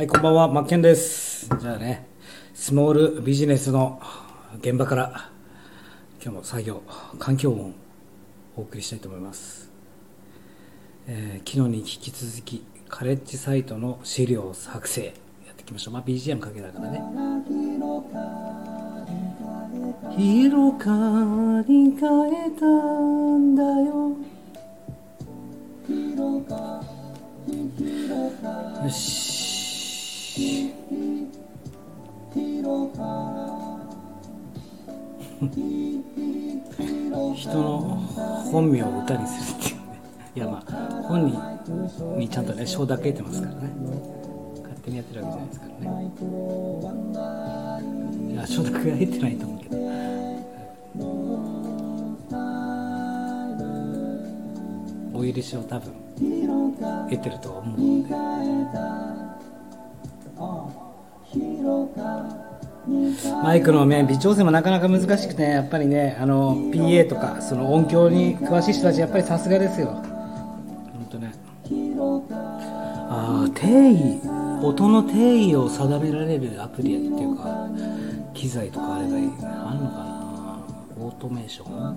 はい、こんばんは、マッケンです。じゃあね、スモールビジネスの現場から、今日も作業、環境音をお送りしたいと思います。えー昨日に引き続き、カレッジサイトの資料作成、やっていきましょう。まあ、BGM かけながらね。広かに変えたんだよ。よし。人の本名を歌にするっていうね。いやまあ、本人にちゃんとね、承諾得てますからね。勝手にやってるわけじゃないですからね。いや、承諾が得てないと思うけど。お許しを多分得てると思うんで。マイクのね微調整もなかなか難しくてやっぱりねあの PA とかその音響に詳しい人たちやっぱりさすがですよ。本当ね。ああ定位音の定位を定められるアプリっていうか機材とかあればいい。あるのかな。オートメーション？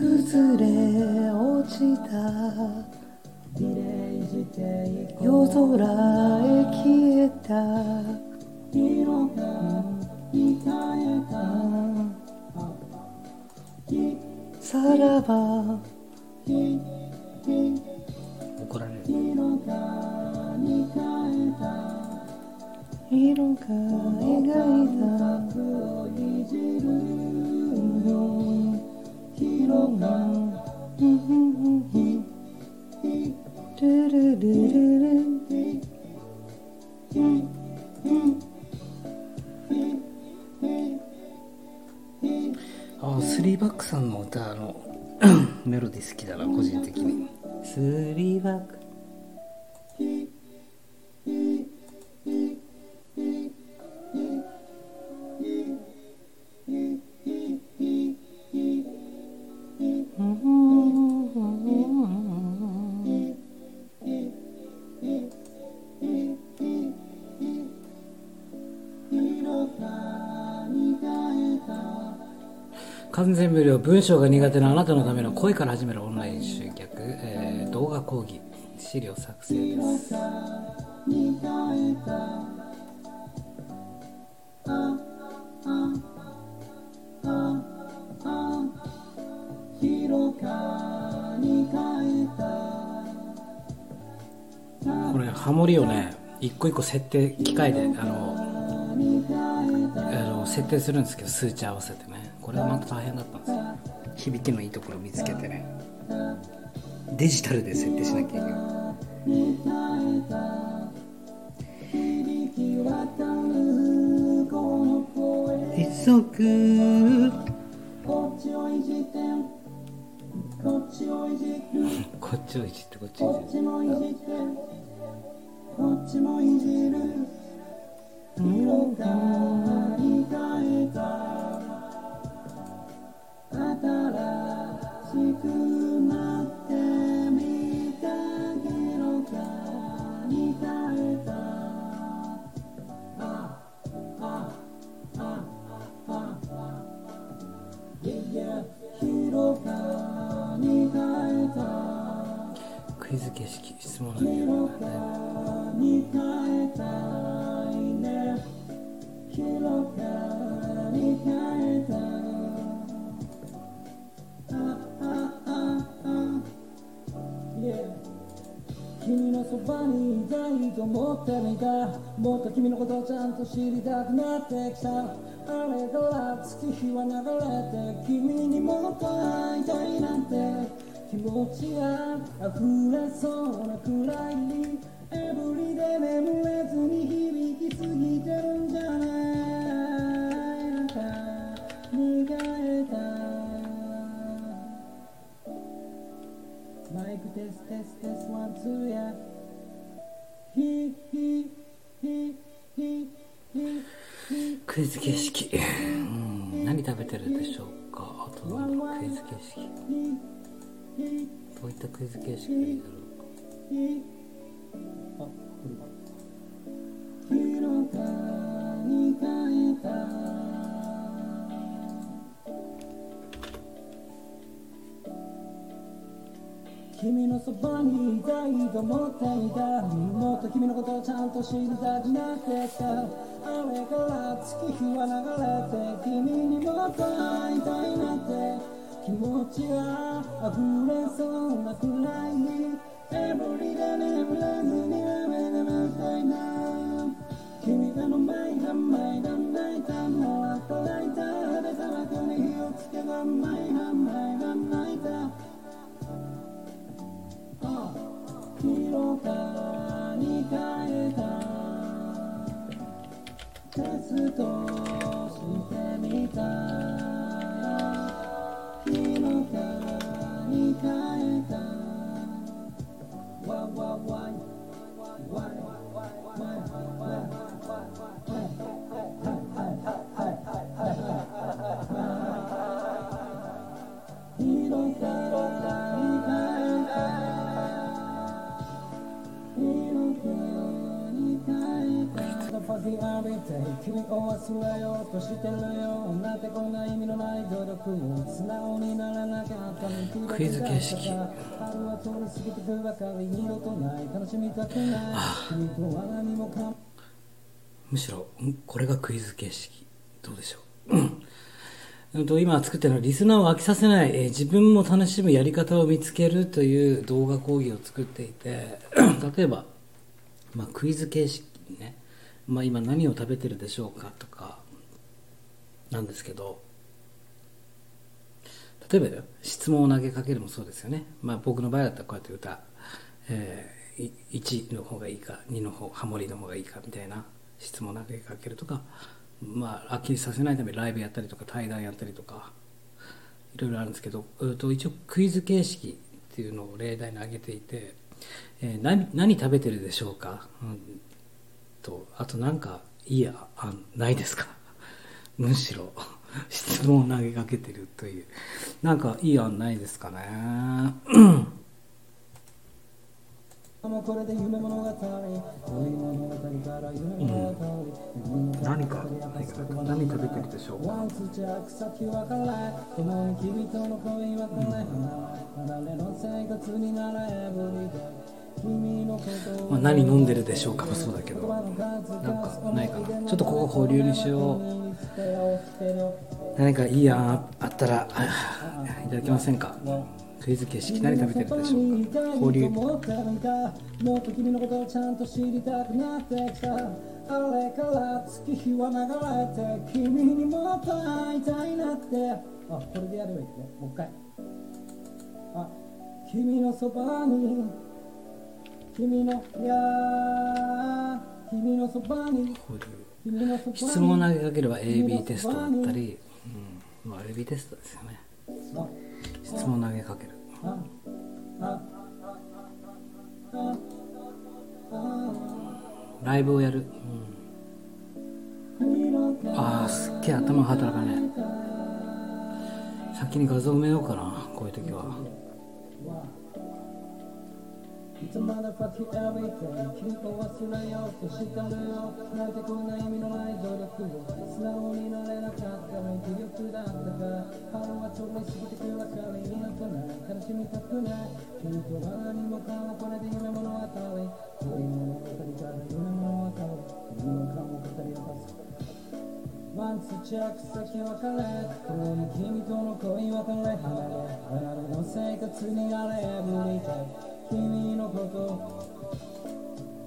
崩れ落ちた。夜空へ消えた。さらば。怒られる。色が描いたあスリーバックさんの歌の メロディー好きだな個人的に。スリーバック。文章が苦手なあなたのための声から始めるオンライン集客、えー動画講義資料作成です。これハモリをね一個一個設定機械であのあの設定するんですけど数値合わせてね。これがまた大変だったんですよ。響きのいいところを見つけてね。デジタルで設定しなきゃいけない。急ぐ。こっちをいじってこっちをいじって。こっちをいじって。こっちをいじってクイズ形式質問なんだよね君のそばにいたいと思っていかもっと君のことをちゃんと知りたくなってきた。あれから月日は流れて君にもっと会いたいなんて気持ちが溢れそうなくらいにエブリで眠れずに響きすぎてるんじゃない。のか願えた。マイクテステステスワンツーやヒヒヒヒヒヒクイズ形式、うん、何食べてるでしょうか？あとなんだろうクイズ形式。どういったクイズ形式がいいだろうあ、君のそばにいたいと思っていた。もっと君のことをちゃんと知りたくなってきたあれから月日は流れて君にもっと会いたいなって気持ちが溢れそうなくらいにエブリデ眠れずに雨が舞たいな君がの前が前が泣いたもう赤泣いたで砂漠に火をつけた前が前が泣いた広がに変えた。テストしてみた。君を忘れようとしてるよなんてこんな意味のない努力を素直にならなかったクイズ形式。春は通り過ぎてくばかり二度とない楽しみたくない君とは何もかもむしろんこれがクイズ形式。どうでしょう。今作ってるのはリスナーを飽きさせない、えー自分も楽しむやり方を見つけるという動画講義を作っていて例えば、まあ、クイズ形式ね、まあ、今何を食べてるでしょうかとかなんですけど例えば質問を投げかけるもそうですよね、まあ、僕の場合だったらこうやって歌、えー1の方がいいか2の方ハモリの方がいいかみたいな質問を投げかけるとかまあ飽きさせないためにライブやったりとか対談やったりとかいろいろあるんですけど、えーと一応クイズ形式っていうのを例題に挙げていて、えー何何食べてるでしょうか、うん、とあとなんかいい案ないですか？むしろ質問を投げかけてるという。なんかいい案ないですかね？うこれで夢物語恋物語か、何か何食べてるでしょうか？ワンツー君の恋別れ離れの生活になれエブリデイ君のことをまあ、何飲んでるでしょうかもそうだけど。なんかないかな。ちょっとここ保留にしよう。何かいい案あったらいただけませんか。クイズ形式何食べてるでしょう。か保留。もっと君のことをちゃんと知りたくなってきたあれから月日は流れて君にもっと会いたいなってあこれでやればいいね。もう一回。あ君のそばに。君のいやー君のそばに保留君のそばに質問を投げかければ AB テストだったり、うん。まあ、AB テストですよね。あ質問を投げかける。ライブをやる、うん、ああすっげえ頭働かねえ先に画像埋めようかなこういう時は It's a motherfucking everything 君を忘れようとしたのよなんてこんな意味のない努力を素直になれなかったの気力だったから春はちょり過ぎてくばかりになくない悲しみたくない君とは何もかもこれで夢物語恋物語から夢物語君の顔を語り明かすワンツー着先別れ共に君との恋別れ離れ離れの生活になれエブリデイ君のこと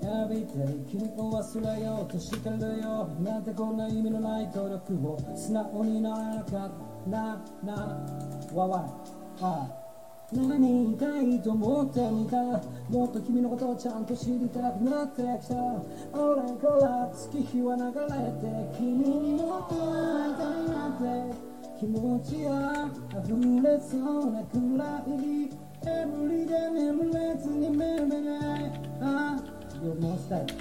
everyday 君を忘れようとしてるよなんてこんな意味のない努力を素直にならなかったななわわあ何言いたいと思ってみたもっと君のことをちゃんと知りたくなってきた。俺から月日は流れて君にもっと会いたいなって気持ちが溢れそうなくらい Every day, never lets in your memory. Ah, you're most dead.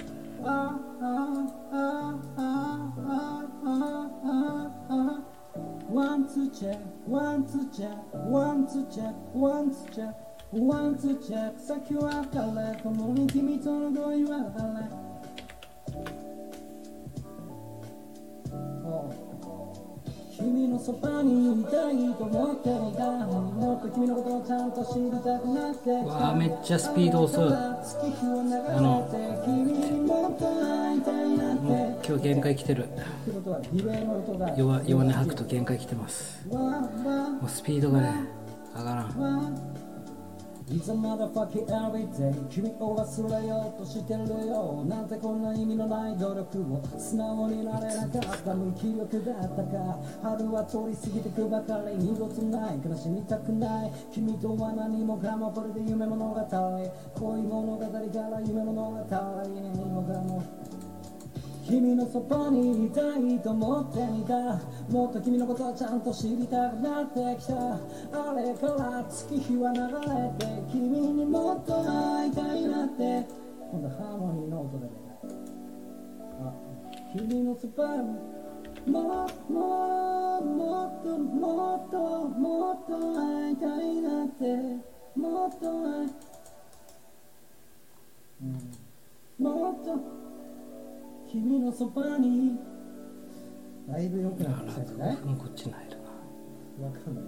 Ah, ah, ah, ah, ah, ah, ah, ah. One to check, one to check, one to check, one to check. One to check, suck you out, color. Come on, into me, don't go you. Oh. 君のそばにいたいと思っていたもっと君のことをちゃんと知りたくなって。きたわあめっちゃスピード遅い。あのもう今日限界来てる。弱弱音吐くと限界来てます。もうスピードがね上がらん。It's a motherfucking everyday 君を忘れようとしてるよ。なんてこんな意味のない努力を。素直になれなかった。無気力だったか春は通り過ぎてくばかり。二度とない。悲しみたくない。君とは何もかもこれで夢物語恋物語から夢物語何もかも君のそばにいたいと思っていたもっと君のことをちゃんと知りたくなってきた。あれから月日は流れて君にもっと会いたいなって。今度ハーモニーの音でね。あ君のそばにもっともっともっともっと会いたいなって。もっと会い、うん、もっと君のそばに。だいぶ良くなってきたじゃない？もうこっちに入るなわかんない。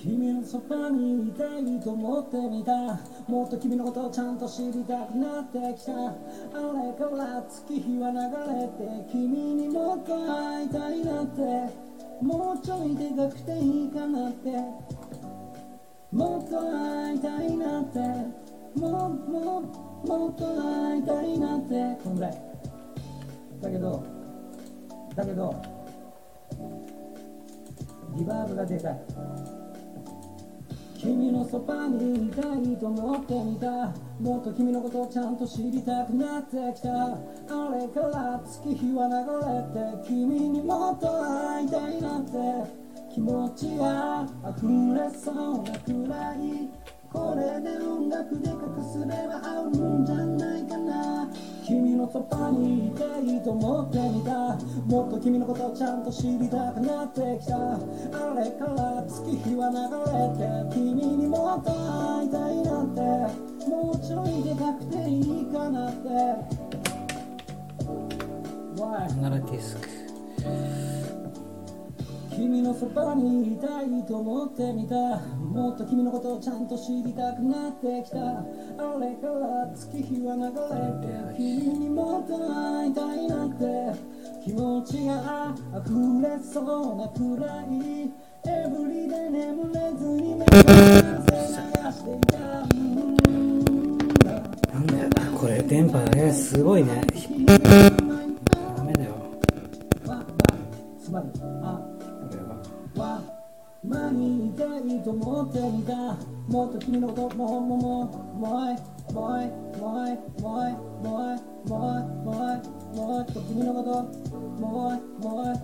君のそばにいたいと思ってみた。もっと君のことをちゃんと知りたくなってきた。あれから月日は流れて君にもっと会いたいなって。もうちょいでかくていいかなって。もっと会いたいなって。もうもう。もっと会いたいなってこんぐらい。だけどだけどリバーブがでかい。君のそばにいたいと思ってみた。もっと君のことをちゃんと知りたくなってきた。あれから月日は流れて君にもっと会いたいなって。気持ちが溢れそうなくらい。これで音楽で隠すれば合うんじゃないかな。君のそばにいたいと思ってみた。もっと君のことをちゃんと知りたくなってきた。あれから月日は流れて君にもっと会いたいなんて。もうちょいでかくていいかなって。Why? ナラティスク君のそばにいたいと思ってみた。もっと君のことをちゃんと知りたくなってきた。あれから月日は流れて君にもっと会いたいなって。気持ちが溢れそうなくらい。エブリで眠れずに目を流していた。なんだよこれ電波がねすごいね。前にいたいと思っていたもっと君のこともうもうもうもういもういもういもういもういもういもういもっと君のこともういもうい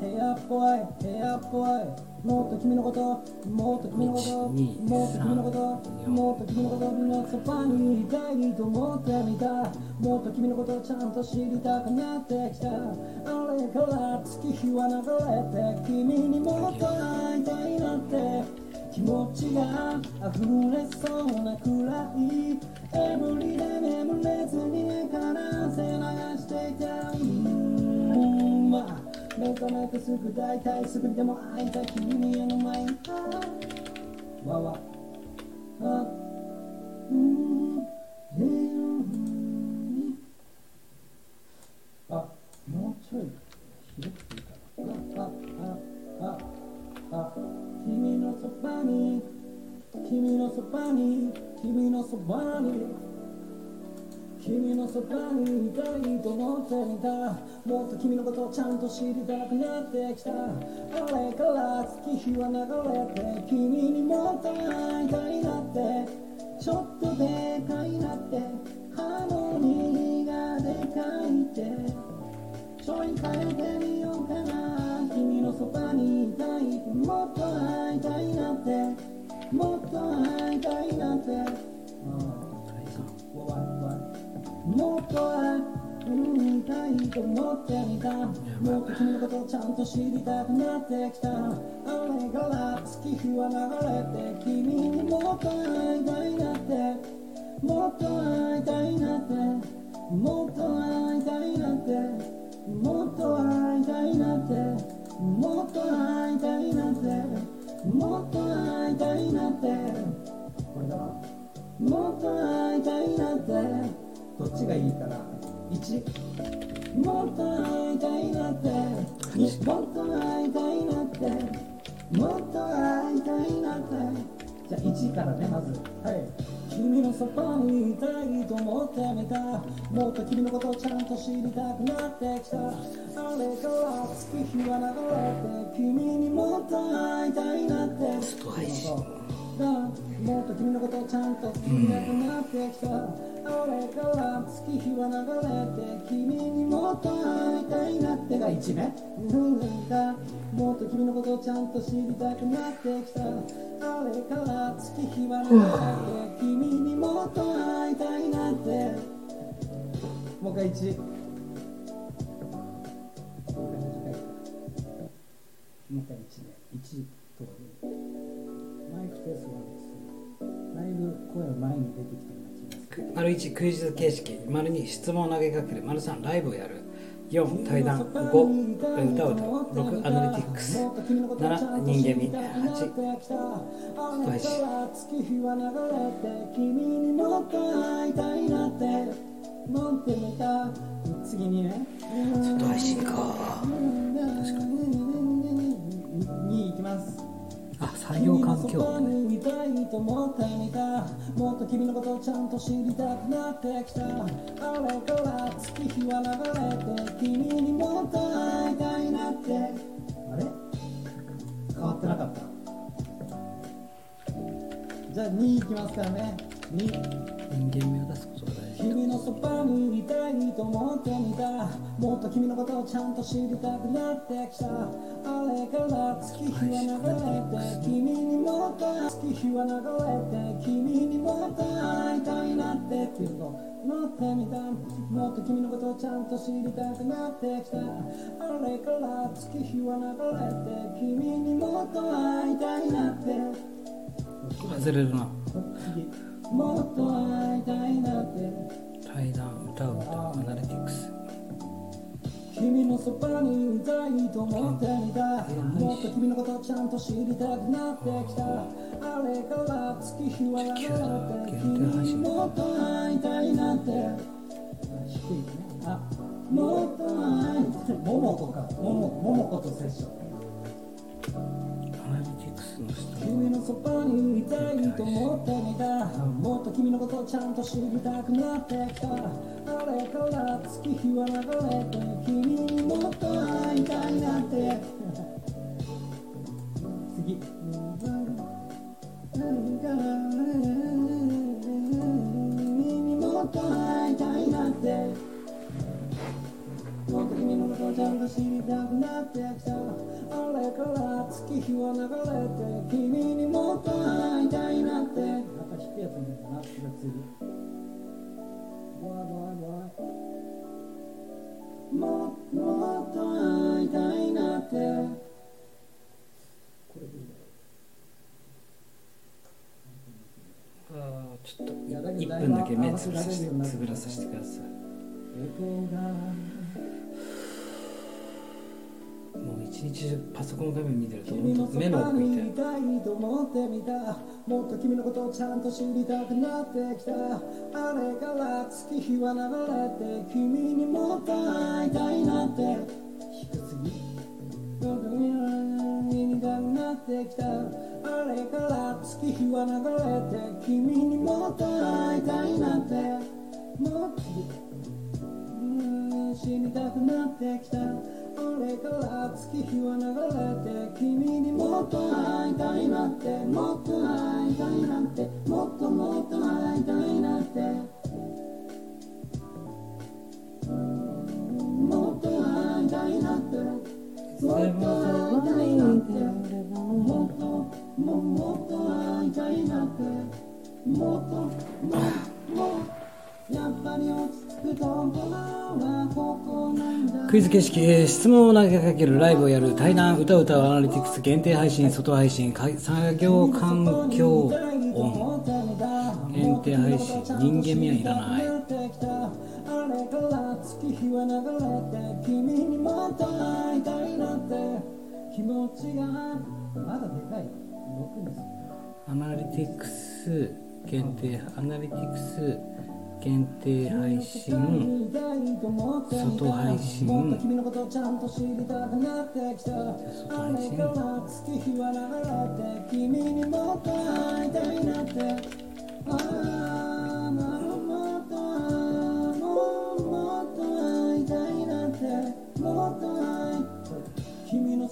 Hey up boy, hey up boy もっと君のこともっと君のこともっと君のこともっと君のことのそばにいたいと思ってみた。もっと君のことをちゃんと知りたくなってきた。あれから月日は流れて君にもっと会いたいなって。気持ちが溢れそうなくらい。エブリで眠れずに目から汗流していた。うんま。あ目覚めてすぐ大体すぐでも会いたい君への前にわわあうんへーあもうちょい広くていいかなあああああ君のそばに君のそばに君のそばに君のそばにいたいと思っていた。もっと君のことをちゃんと知りたくなってきた。あれから月日は流れて君にもっと会いたいなって。ちょっとでかいなって。ハーモニーがでかいって。ちょい変えてみようかな。君のそばにいたい。もっと会いたいなって。もっと会いたいなって。もっと会いたいと思っていた。もっと君のことをちゃんと知りたくなってきた。あれから月日は流れて君にもっと会いたいなって。もっと会いたいなって。もっと会いたいなって。もっと会いたいなって。もっと会いたいなって。もっと会いたいなって。もっと会いたいなって。どっちがいいかな？1もっと会いたいなって。2もっと会いたいなって。もっと会いたいなって。じゃあ1からねまず。はい。君のそばにいたいと思ってみた。もっと君のことをちゃんと知りたくなってきた。あれから月日は流れて君にもっと会いたいなって。スト配信もっと君のことをちゃんと知りたくなってきた、あれから月日は流れて君にもっと会いたいなってが1ねうんだもっと君のことをちゃんと知りたくなってきたあれから月日は流れて君にもっと会いたいなってもう一回1もう一回1ね1とマイクテストなんですだいぶ声が前に出てきた丸1クイズ形式丸2質問を投げかける丸3ライブをやる。4対談5歌を歌う6アナリティクス。7人間味8スト配信次にねスト配信か確か。に2いきますあ採用環境。みたもっと君のことをちゃんと知りたくなってきたあれ？から月日は流れて君にもっと会いたいなってあれ変わってなかった。じゃあ2いきますからね。2人間味を出す君のそばにいたいと思ってみたもっと君のことをちゃんと知りたくなってきた。あれから月日は流れて君にもっと月日は流れて君にもっと会いたいなって。っていうの乗ってみたもっと君のことをちゃんと知りたくなってきたあれから月日は流れて君にもっと会いたいなって外れるな。もっと会いたいなって。対談歌を歌うアナリティクス。君のそばにいたいと思ってみた。もっと君のことをちゃんと知りたくなってきた。あれから月日は流れて君にもっと会いたいなって。低いね。あもっと会いたい。ももこか。ももももことセッションアナリティクスの下君のそばにいたいと思ってみたもっと君のことをちゃんと知りたくなって。きたあれから月日は流れて君にもっと会いたいなって。次。君にもっと会いたいなって。もっと君のことをちゃんと知りたくなってきた。れから月日は流れて君にもっと会いたいなってやっぱ低いやつかなももっと会いたいなって。これでいいあーちょっと1分だけ目つぶらさせてつぶらさせてくださいもう一日中パソコン画面見てると本当目のば奥痛いにいたいと思ってみたもっと君のことをちゃんと知りたくなってきたあれから月日は流れて君にもっと会いたいなって低すぎもっと君の見たくなってきたあれから月日は流れて君にもっと会いたいなってもっとうん死にたくなってきたれから月日は流れて君にもっと会いたいなってもっと会いたいなってもっともっと会いたいなって。もっと会いたいなってもっと会いたいなって。もっとももっと会いたいなって。もっともっぱり落ち着くとクイズ形式、えー質問を投げかけるライブをやる対談歌を歌うアナリティクス限定配信外配信作業環境音。限定配信人間味はいらない。アナリティクス限定アナリティクス限定配信外配信。君のことちゃんと知りたくなってきたあれから月日は流れて君にもっと会いたいなって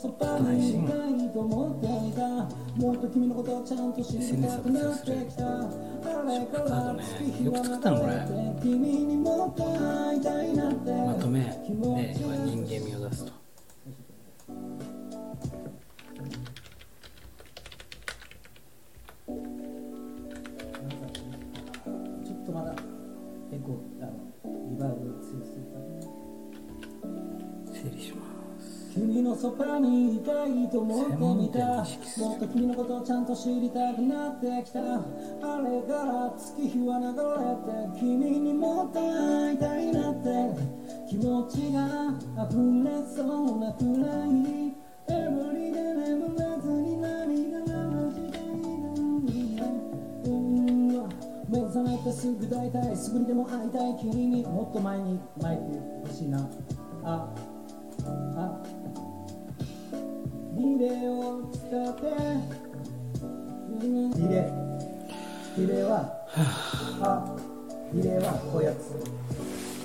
そばにいたいと思っていたもっと君のことをちゃん。と知りたくなってきたあれから月日は流れて君にもっと会いたいなってまとめで今人間味を出すと君のそばにいたいと思ってみた。もっと君のことをちゃんと知りたくなってきた。あれから月日は流れて君にもっと会いたいなって。気持ちが溢れそうなくらい。眠りで眠れずに涙流したいのにうん。目覚めてすぐ大体すぐにでも会いたい。君にもっと前に前ってほしいな。ああ。リレーを使ってリレーリレーはあリレーはこうやつ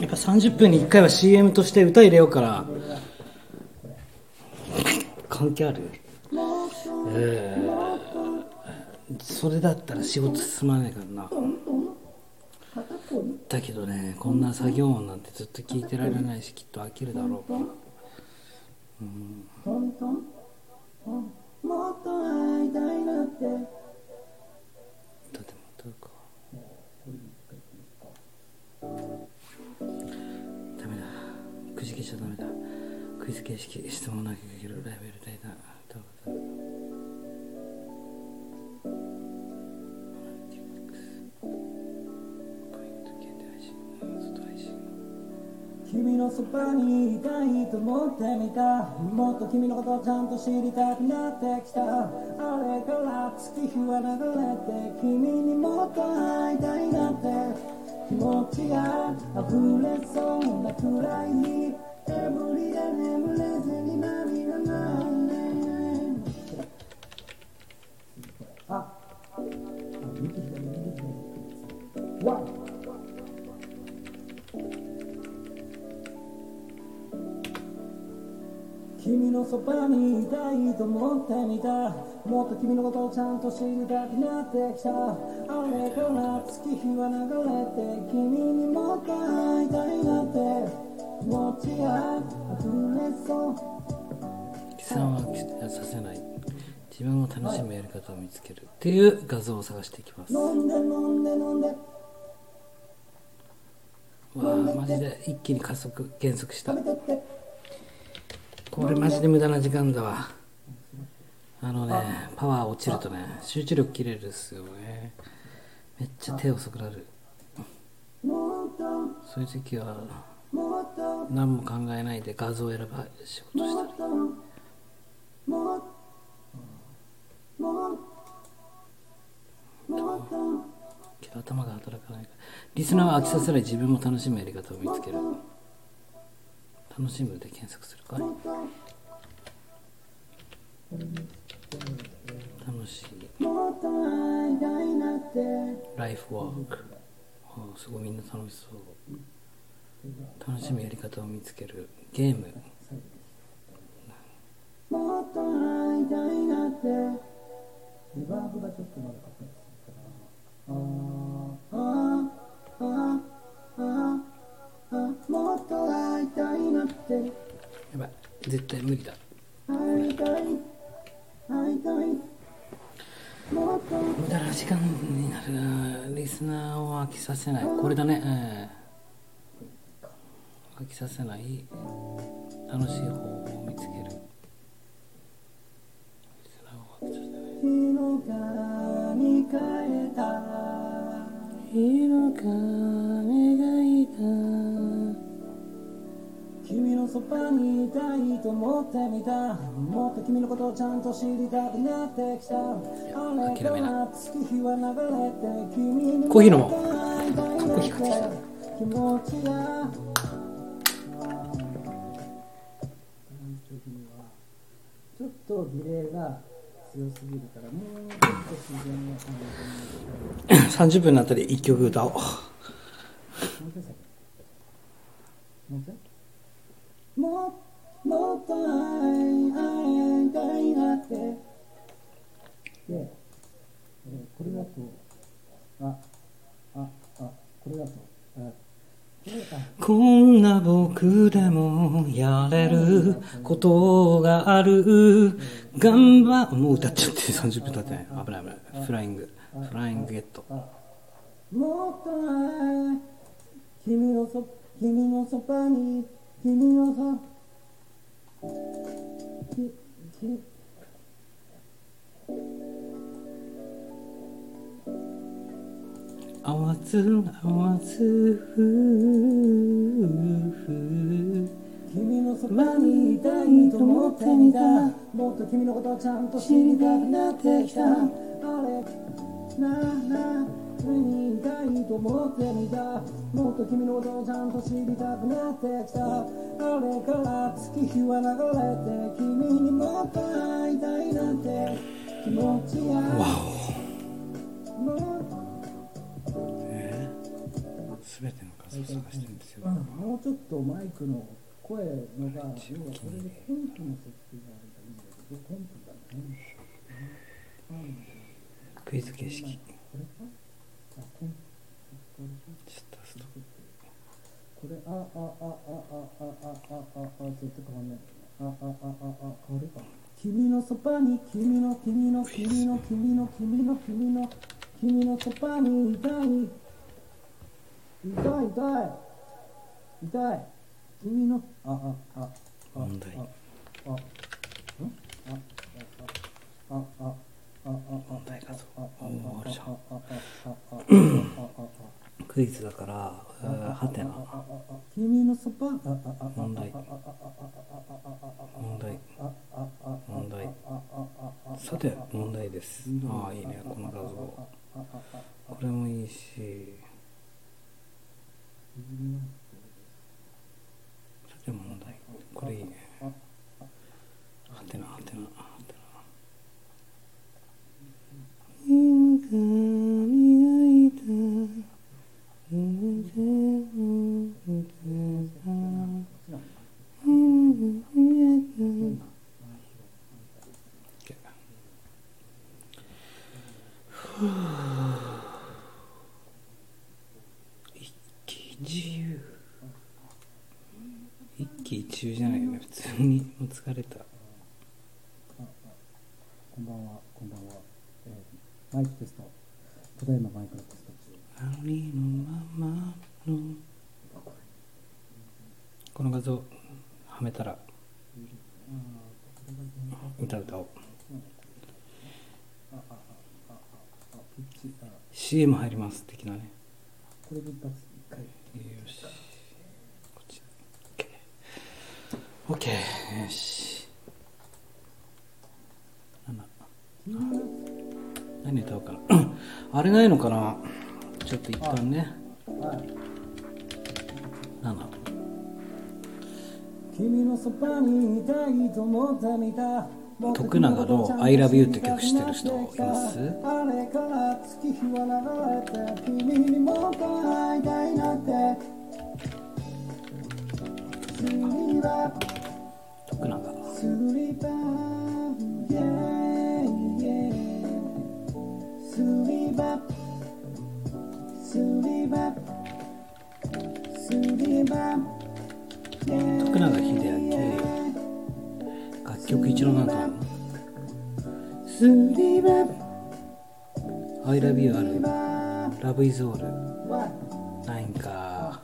やっぱ30分に1回は CM として歌入れようから関係あるえー、それだったら仕事進まないからな。だけどねこんな作業音なんてずっと聞いてられないしきっと飽きるだろう。からトのそばにいたいと思ってみた。もっと君のことをちゃんと知りたくなってきた。あれから月日は流れて君にもっと会いたいなって。気持ちが溢れそうなくらいそばにいたいと思ってみたもっと君のことをちゃんと知りたくなってきた。あれから月日は流れて君にもっと会いたいなって。気持ちが溢れそう。貴様はさせない。自分を楽しむやり方を見つける。っていう画像を探していきます。飲んで飲んで飲んで。わあマジで一気に加速減速したこれマジで無駄な時間だわ。あのねパワー落ちるとね集中力切れるっすよね。めっちゃ手遅くなる。そういう時は何も考えないで画像を選ば仕事したり。頭が働かないから。リスナーは飽きさせない自分も楽しむやり方を見つける楽しむで検索するか楽しい。ライフワークはおーすごいみんな楽しそう。楽しむやり方を見つける。ゲーム。もっと会いたいなって。リバーブがちょっとまだかかってるから。あーああああもっと会いたいなって。やばい。絶対無理だ。会いたい会いたい。もっと無駄な時間になるな。リスナーを飽きさせない。これだね、ええ。飽きさせない。楽しい方法を見つける。リスナーを飽きさせない。日の川に変えた日の髪がいた君のそばにいたいと思ってみた。もっと君のことをちゃんと知りたくなってきた。あれから月日は流れて君にコーヒー飲もコーヒー買ってきた気持ちがちょっとディレイが強すぎるからもうちょっと自然な感じに30 分になったら1曲歌おう。もうもももっと会い会いたいなって。で、えーこれだとあああこれだとあこんな僕でもやれることがある。頑張もう歌っちゃって30分経ってない。危ない危ない。フライング。フライングゲット。あもっと君のそ君のそばに君のそきき合わず合わず夫婦君のそばにいたいと思ってみた。もっと君のことをちゃんと知りたくなってきた。あれなあなあ君にいたいと思ってみたもっと君のことをちゃんと知りたくなってきた。あれから月日は流れて君にもっと会いたいなんて。気持ちがもっとえー、全ての数を探してるんですよ。もうちょっとマイクの声のが、れでコンプの設定があいいんだけど、コンプだね。クイズ形式これあ、コンプ。これかシッターストこれ、あ、あ、あ、あ、あ、あ、あ、あ、あ、絶対変わんない。あ、あ、あ、あ、あ、変わるか。君のそばに、君の、君の、君の、君の、君の、君の、君のそばにいたい。痛い、痛い。痛い。君の、あ、あ、あ、あ、問題あ、あ、んあ、あ、あ、あ、あ、あ、あ、問題かとクイズだからはてな君のそば問題問題問題さて問題ですああいいねこの画像これもいいし、うん。CM 入ります的なね。これで一発一回よし。こっち OK, OK よし。7何歌おうかな。あれないのかな。ちょっと一旦ね。はい7君のそばにいたいと思ってみた徳永の「I love you」って曲知ってる人います？徳永。スリーバ楽曲一郎なんだろスリーバう I love you ある Love is all. ないんか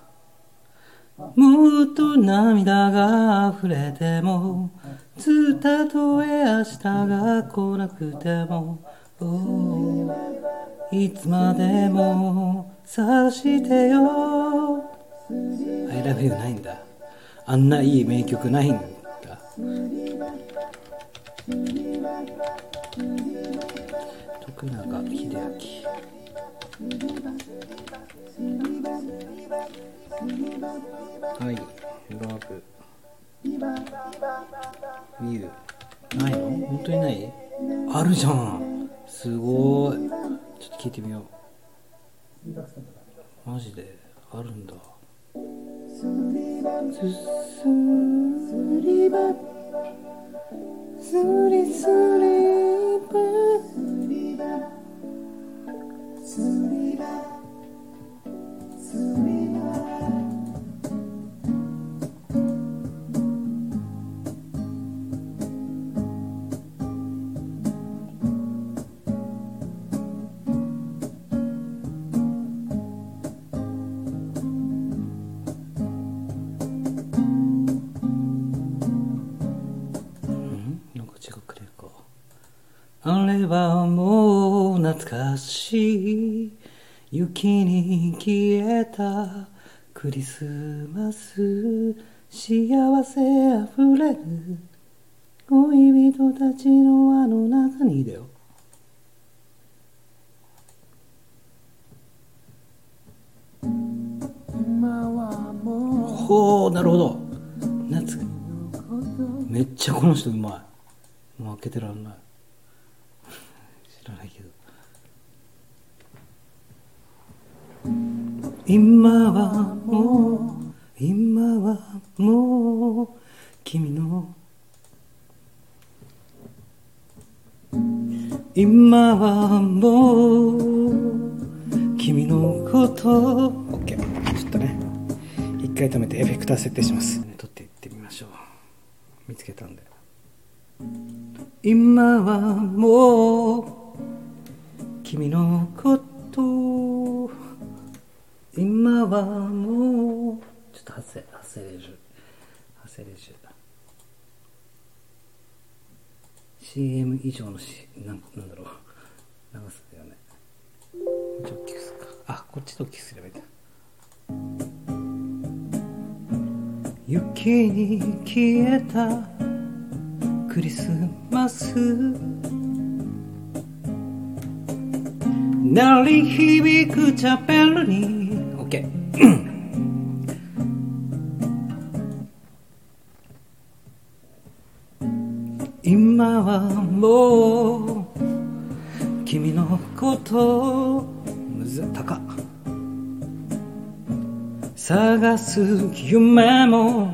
もっと涙が溢れてもたとえ明日が来なくても、oh. いつまでもさしてよ。I love you ないんだ。あんないい名曲ないんだはい。ラブミューないの？本当にない？あるじゃん。すごい。ちょっと聞いてみよう。マジで？あるんだ。スリバスリスリバスリバスリバスリバあれはもう懐かしい。雪に消えたクリスマス。幸せあふれる恋人たちの輪の中にだよ。今はもほうなるほど。夏めっちゃこの人うまい。もう開けてらんない。知らないけど今はもう今はもう君の今はもう君のこと。OK ちょっとね一回止めてエフェクター設定します。撮っていってみましょう。見つけたんで。今はもう君のこと今はもうちょっと発声発声練習。発声練習。CM 以上のしなんなんだろう。長さだよね。もうちょっと大きくするか。あこっちと大きくすればいいんだ。雪に消えたクリスマス。鳴り響くチャペルに。OK 今はもう君のことむず高。っ探す夢も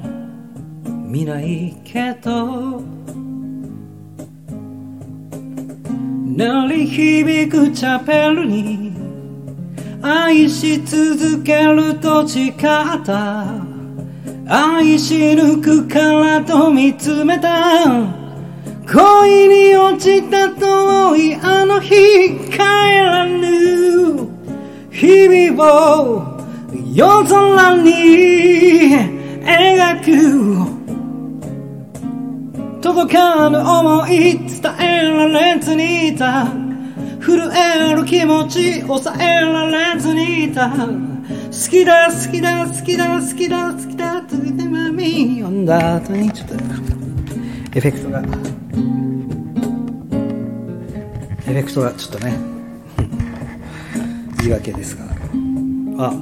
見ないけど鳴り響くチャペルに愛し続けると誓った。愛し抜くからと見つめた。恋に落ちた遠いあの日帰らぬ。日々を夜空に描く。届かぬ思い伝えられずにいた。震える気持ち抑えられずにいた。好きだ好きだ好きだ好きだ好きだと言ってまみ読んだ後にちょっとエフェクトが。エフェクトがちょっとね。言い訳ですが。あ。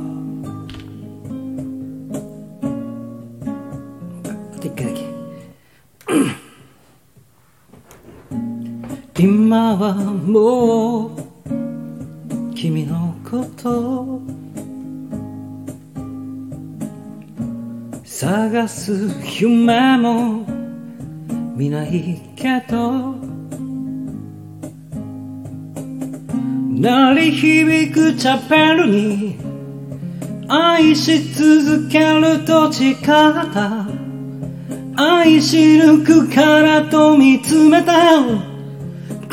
あと一回だけ。今はもう君のこと探す夢も見ないけど鳴り響くチャペルに愛し続けると誓った。愛し抜くからと見つめた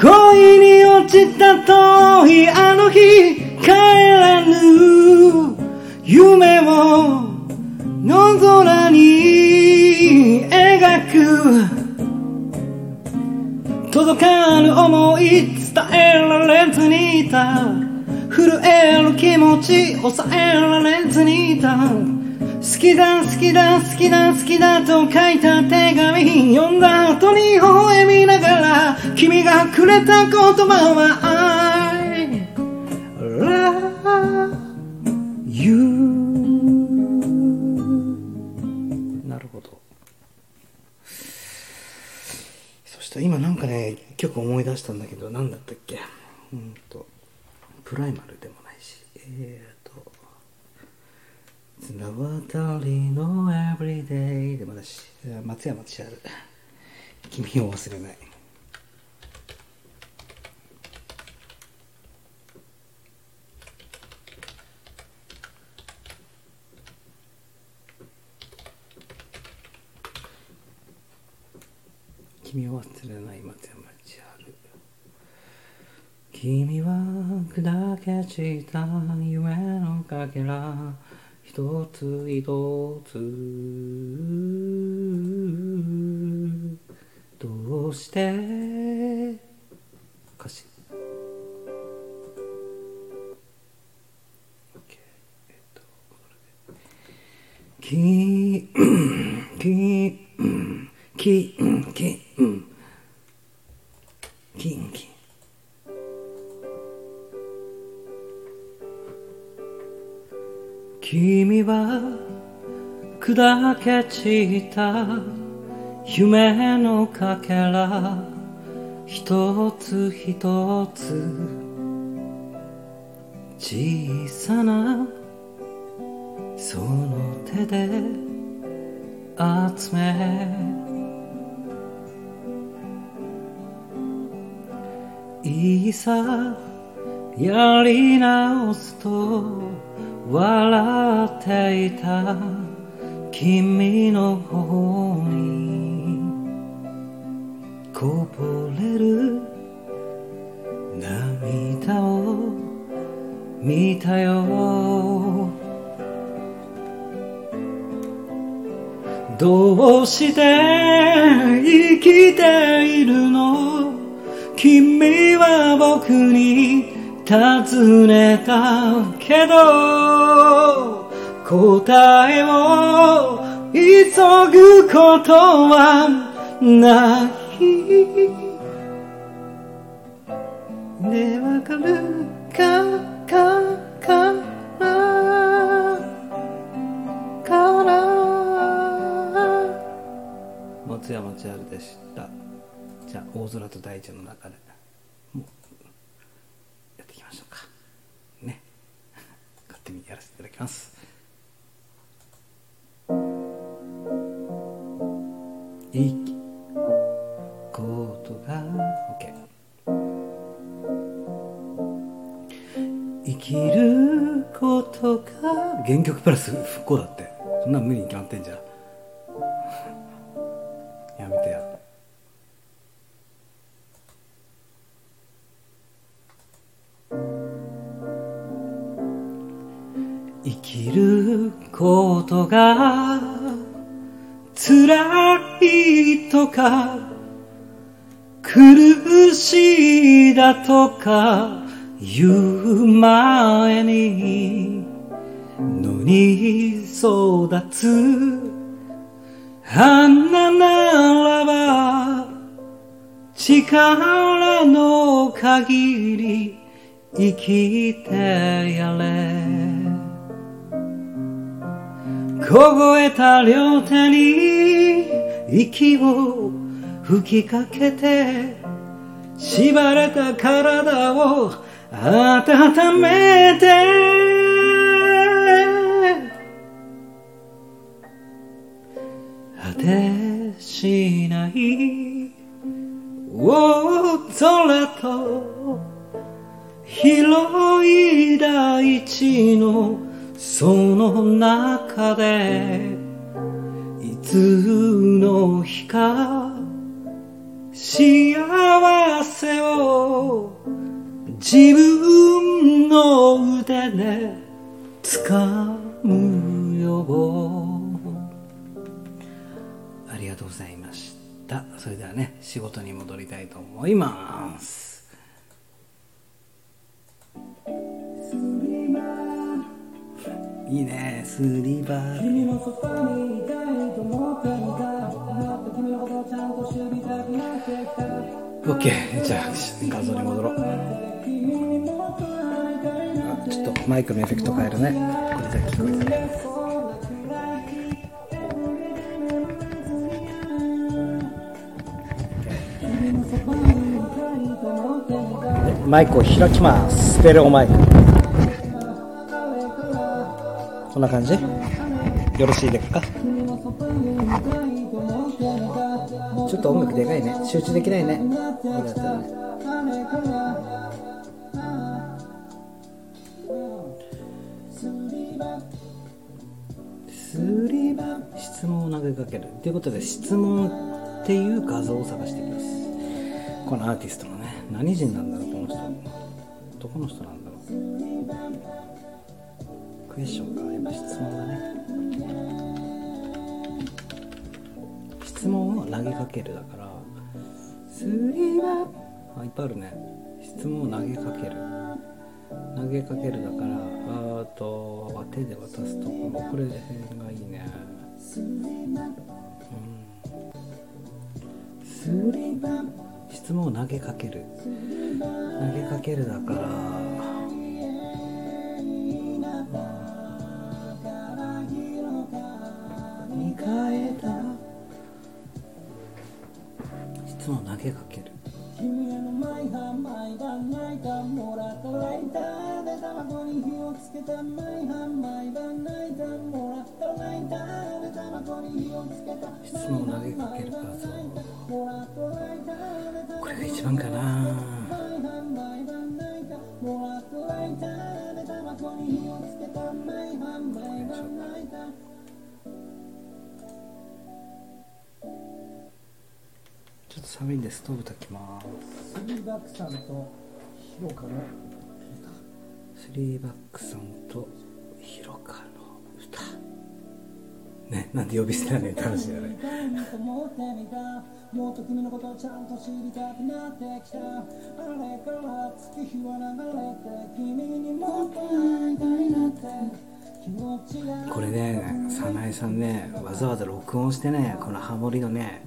恋に落ちた遠いあの日帰らぬ。夢を野空に描く。届かぬ思い伝えられずにいた。震える気持ち抑えられずにいた。好きだ好きだ好きだ好きだと書いた手紙読んだ後に微笑みながら君がくれた言葉は I love you なるほど。そしたら今なんかね曲思い出したんだけど何だったっけ？うんとプライマルでもないし。えー。綱渡りの Everyday でもだし松山千春。君を忘れない。君を忘れない松山千春。君は砕け散った夢のかけら。一つ一つ。どうして？歌詞。OK えっとこれで。ききききキ君は砕け散った夢のかけら。一つ一つ。小さなその手で集め。いいさやり直すと笑っていた君の方にこぼれる涙を見たよ。どうして生きているの？君は僕に尋ねたけど答えを急ぐことはない。ねわかるかかから。から松山千春でした。じゃあ大空と大地の中でもうやっていきましょうかね勝手にやらせていただきます。生きことが OK 生きることが原曲プラス不幸だって。そんな無理に決まってんじゃん。生きることが辛いとか苦しいだとか言う前に野に育つ。花ならば力の限り生きてやれ。凍えた両手に息を吹きかけて縛れた体を温めて。果てしない大空と広い大地のその中でいつの日か幸せを自分の腕で掴むよ。ありがとうございました。それではね仕事に戻りたいと思います。いいね。スリバー。君のそばにいたいと思っもっと君のことをちゃんと知りたくなってきた OK じゃあ画像に戻ろう。あちょっとマイクのエフェクト変えるね。これだけ聞こえてる。マイクを開きます。ステレオマイクこんな感じ？よろしいですか？ちょっと音楽でかいね。集中できないね。これだったらねスリバ質問を投げかける。ということで質問っていう画像を探していきます。このアーティストのね何人なんだろうこの人。どこの人なんだろうクエスチョンかやっぱ質問だね。質問を投げかけるだから。スリバあいっぱいあるね。質問を投げかける。投げかけるだから。あと手で渡すところ。これがいいね。スリバ質問を投げかける。投げかけるだからげかける。君への毎晩毎晩泣いたもらったライタでタバコに火をつけた毎晩毎晩泣いたもらったライタでタバコに火をつけた質問を投げかける画像もらったライターでタバこれが一番かな。毎晩毎晩泣いたもらったライタでタバコに火をつけた毎晩毎晩泣いたょっと寒いんでストーブ炊きます。スリーバックさんとヒロカのスリーバックさんとヒロカの歌。ねなんで呼び捨てだねって話だよねもっと君のことをちゃんと知りたくなってきた。あれから月日は流れて君にもっと会いたいなって。気持ちが。これね早苗さんねわざわざ録音してねこのハモリのね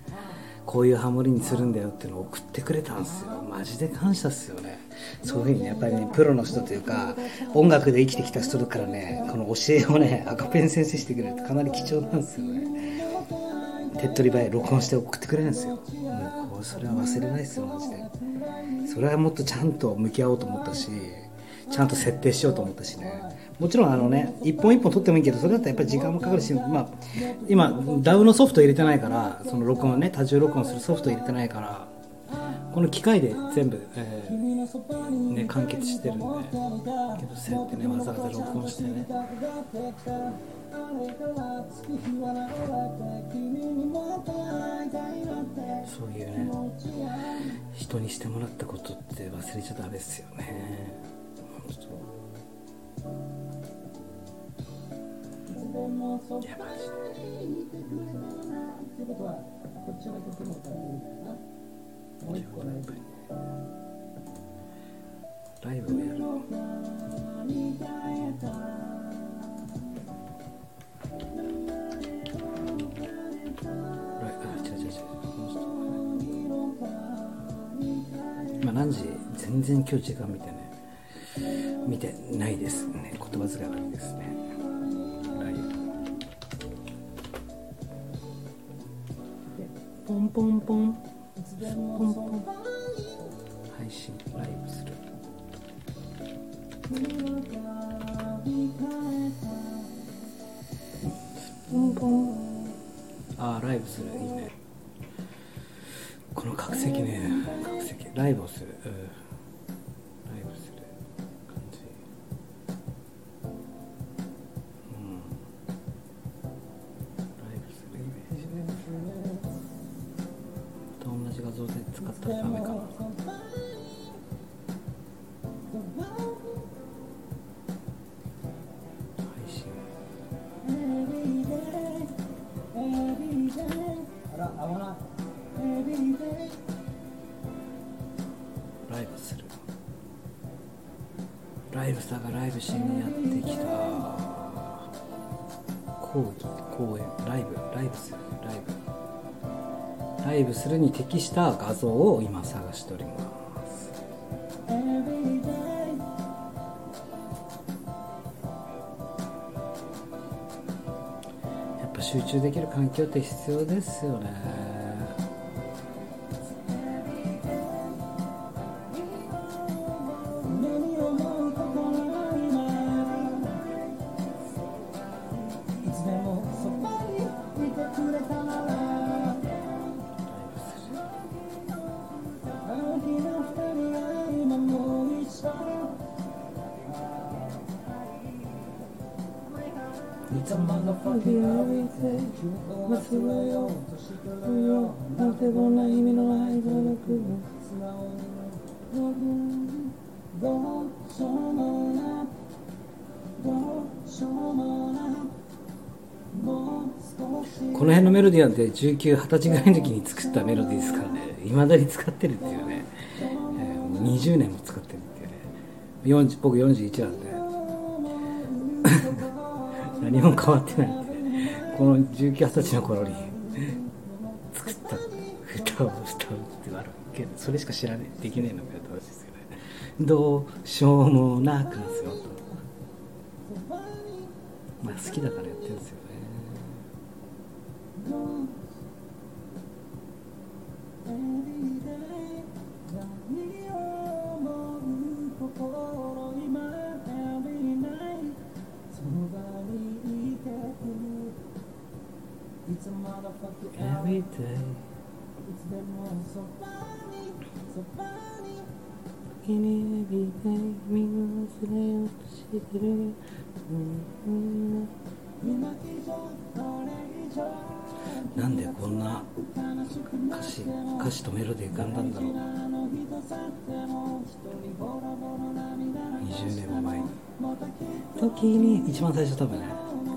こういうハモリにするんだよっていうのを送ってくれたんですよ。マジで感謝っすよね。そういうふうにねやっぱりねプロの人というか音楽で生きてきた人だからねこの教えをね赤ペン先生してくれるってかなり貴重なんですよね。手っ取り早い録音して送ってくれるんですよ。もうこれそれは忘れないですよマジで。それはもっとちゃんと向き合おうと思ったしちゃんと設定しようと思ったしね。もちろんあのね一本一本撮ってもいいけどそれだったらやっぱり時間もかかるし、まあ、今 DAW のソフト入れてないからその録音ね多重録音するソフト入れてないからこの機械で全部、えーね、完結してるんでけどそうやってねわざわざ録音してね。そういうね人にしてもらったことって忘れちゃダメですよね。ライブライブをやる。ライあ違う今何時全然今日時間見てね見てないですね言葉遣い悪いですねライブポンポンポン。ポンポン。配信ライブする。あーライブする。いいね。この角石ね。角石ライブをする、うん、ライブしにやってきた。講義公演。ライブ。ライブする。ライブ。ライブするに適した画像を今探しております。やっぱ集中できる環境って必要ですよね19、20歳ぐらいの時に作ったメロディーですからね、いまだに使ってるっていうね、えもう20年も使ってるっていうね、40僕41なんで、何も変わってないって、この19、20歳の頃に。作った歌を歌うってあるけど、それしか知らない、できないのが正しいですよね。どうしようもなくなんですよ。まあ好きだからやってるんですよね。Every day いつでもそばにそばに時に Every day 君を忘れようとしてるがもう無理だ今以上これ以上なんでこんな歌詞歌詞とメロディー浮かんだんだろう。20年も前。に時に一番最初多分ね。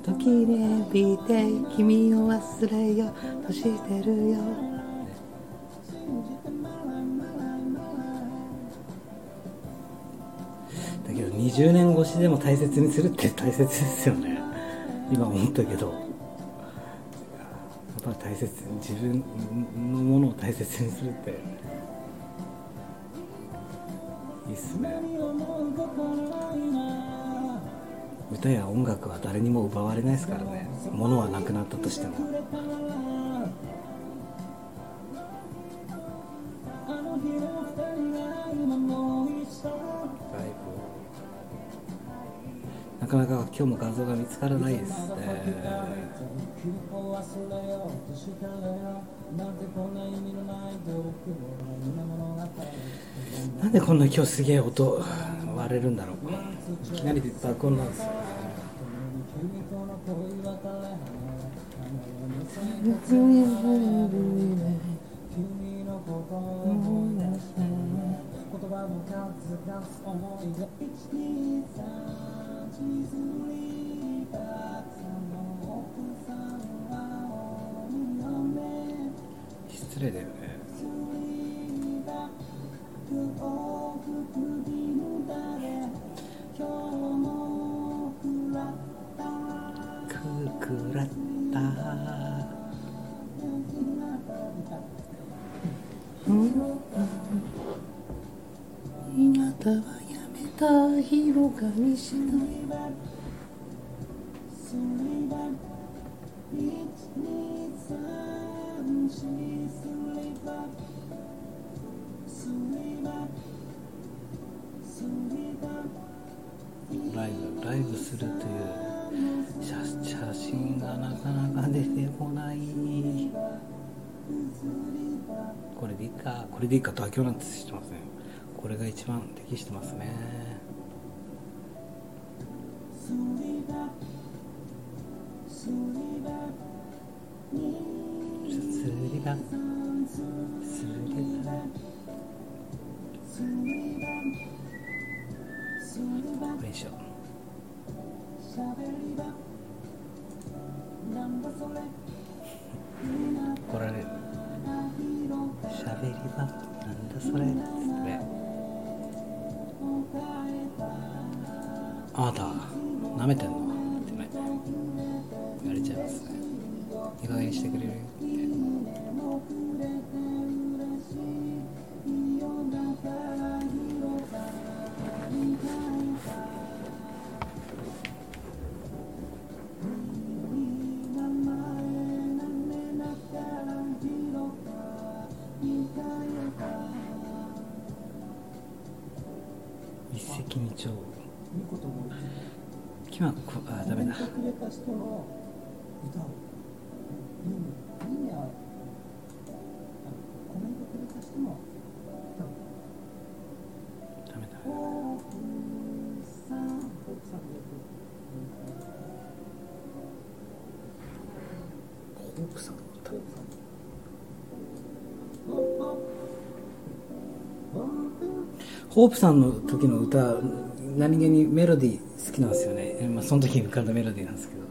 時に everyday 君を忘れようとしてるよ、だけど20年越しでも大切にするって大切ですよね。今思ったけど。ぱり大切自分のものを大切にするって。いいっすね歌や音楽は誰にも奪われないですからね。物はなくなったとしても。なかなか今日も画像が見つからないですね。君を忘れようとしたのよなんでこんな今日すげえ音割れるんだろういきなり爆音なんですよ言葉の数々思いが一二三地図にたく失礼だよね。くくらった。あなたはやめた広がりしライブライブするという写写真がなかなか出てこない。これでいいかこれでいいか妥協なんてしてますねこれが一番適してますね。それはそれはすりばすりばこれしよう怒られるしゃべりばなんだそれ。それあなたなめてんの。って言われちゃいますね。いいにしてくれるっ一石二鳥今あダメだ。ホープさんの時の歌何気にメロディー好きなんですよね、まあ、その時に浮かんだメロディーなんですけど。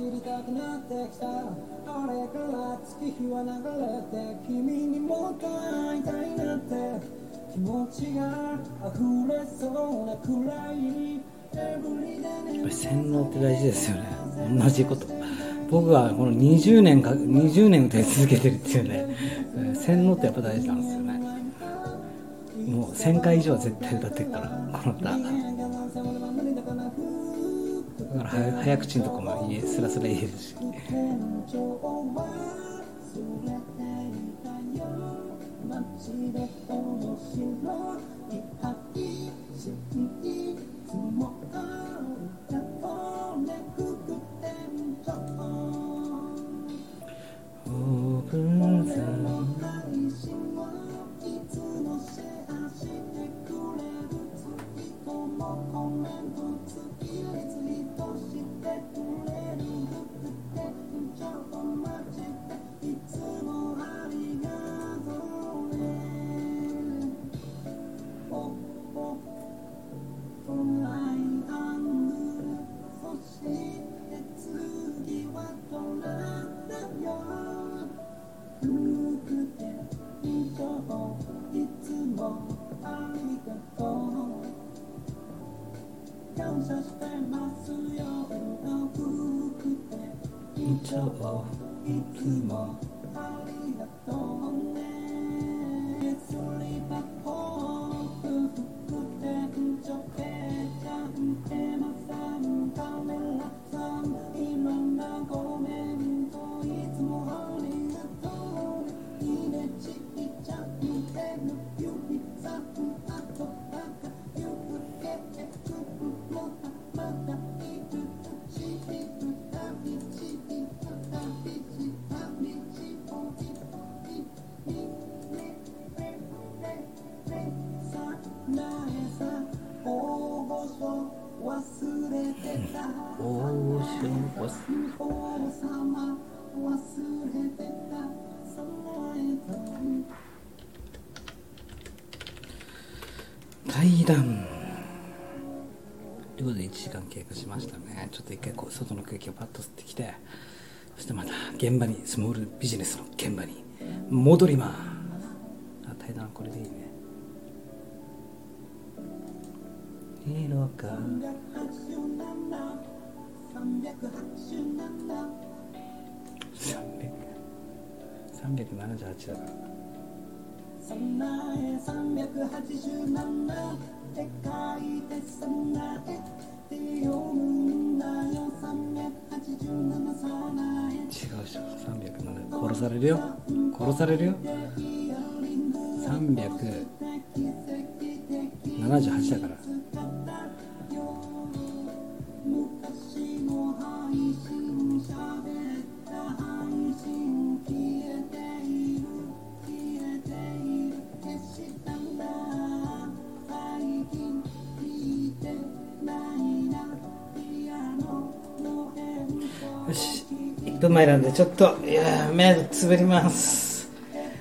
知りたくなってきた。あれから月日は流れて君にもっと会いたいなって。気持ちが溢れそうなくらいやっぱり洗脳って大事ですよね。同じこと。僕はこの20年か20年歌い続けてるっていうね。洗脳ってやっぱ大事なんですよね。もう1000回以上は絶対歌ってるからこの歌。早早口のとこも言えスラスラ言えるし。いうことで1時間経過しましたね。ちょっと一回こう外の空気をパッと吸ってきてそしてまた現場にスモールビジネスの現場に戻ります。あ対談これでいいね。いいのか。378だから。違う307殺されるよ。殺されるよ。378だから。1分前なんでちょっといや目つぶります。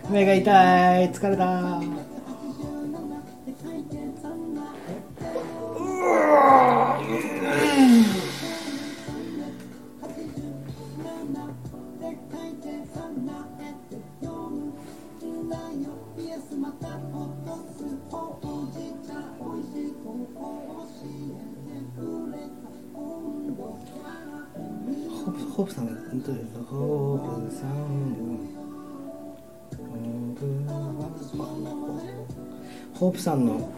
目が痛い。疲れた。ホープさんホープさんホープさんの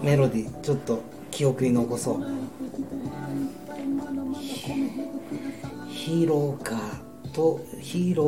メロディーちょっと記憶に残そう。ヒーローかとヒーロー